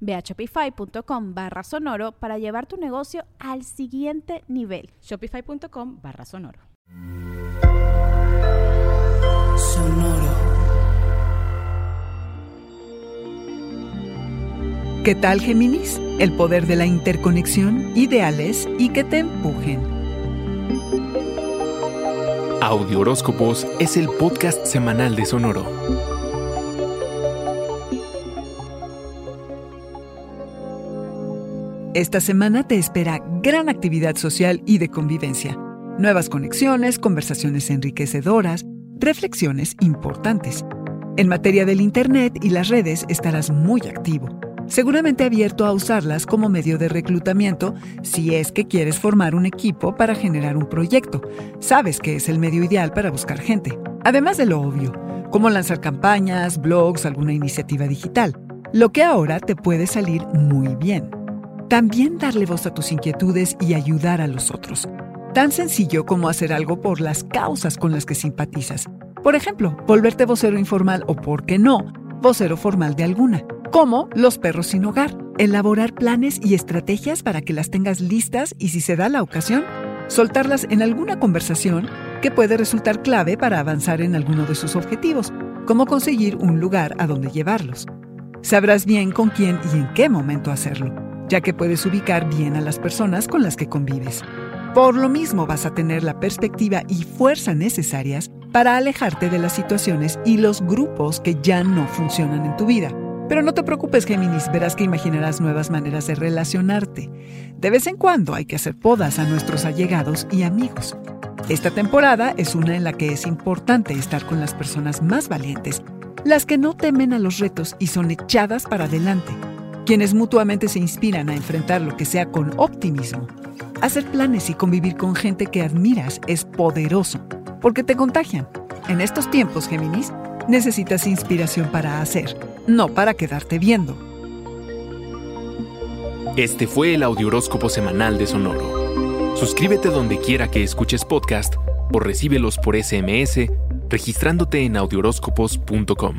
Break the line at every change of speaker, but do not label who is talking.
Ve a shopify.com barra sonoro para llevar tu negocio al siguiente nivel.
Shopify.com barra sonoro.
Sonoro. ¿Qué tal, Géminis? El poder de la interconexión, ideales y que te empujen.
Audio Horóscopos es el podcast semanal de Sonoro.
Esta semana te espera gran actividad social y de convivencia, nuevas conexiones, conversaciones enriquecedoras, reflexiones importantes. En materia del Internet y las redes estarás muy activo, seguramente abierto a usarlas como medio de reclutamiento si es que quieres formar un equipo para generar un proyecto. Sabes que es el medio ideal para buscar gente. Además de lo obvio, como lanzar campañas, blogs, alguna iniciativa digital, lo que ahora te puede salir muy bien. También darle voz a tus inquietudes y ayudar a los otros. Tan sencillo como hacer algo por las causas con las que simpatizas. Por ejemplo, volverte vocero informal o, por qué no, vocero formal de alguna. Como los perros sin hogar. Elaborar planes y estrategias para que las tengas listas y si se da la ocasión, soltarlas en alguna conversación que puede resultar clave para avanzar en alguno de sus objetivos, como conseguir un lugar a donde llevarlos. Sabrás bien con quién y en qué momento hacerlo ya que puedes ubicar bien a las personas con las que convives. Por lo mismo vas a tener la perspectiva y fuerza necesarias para alejarte de las situaciones y los grupos que ya no funcionan en tu vida. Pero no te preocupes, Géminis, verás que imaginarás nuevas maneras de relacionarte. De vez en cuando hay que hacer podas a nuestros allegados y amigos. Esta temporada es una en la que es importante estar con las personas más valientes, las que no temen a los retos y son echadas para adelante quienes mutuamente se inspiran a enfrentar lo que sea con optimismo. Hacer planes y convivir con gente que admiras es poderoso, porque te contagian. En estos tiempos, Géminis, necesitas inspiración para hacer, no para quedarte viendo.
Este fue el Audioróscopo Semanal de Sonoro. Suscríbete donde quiera que escuches podcast o recíbelos por SMS registrándote en audioróscopos.com.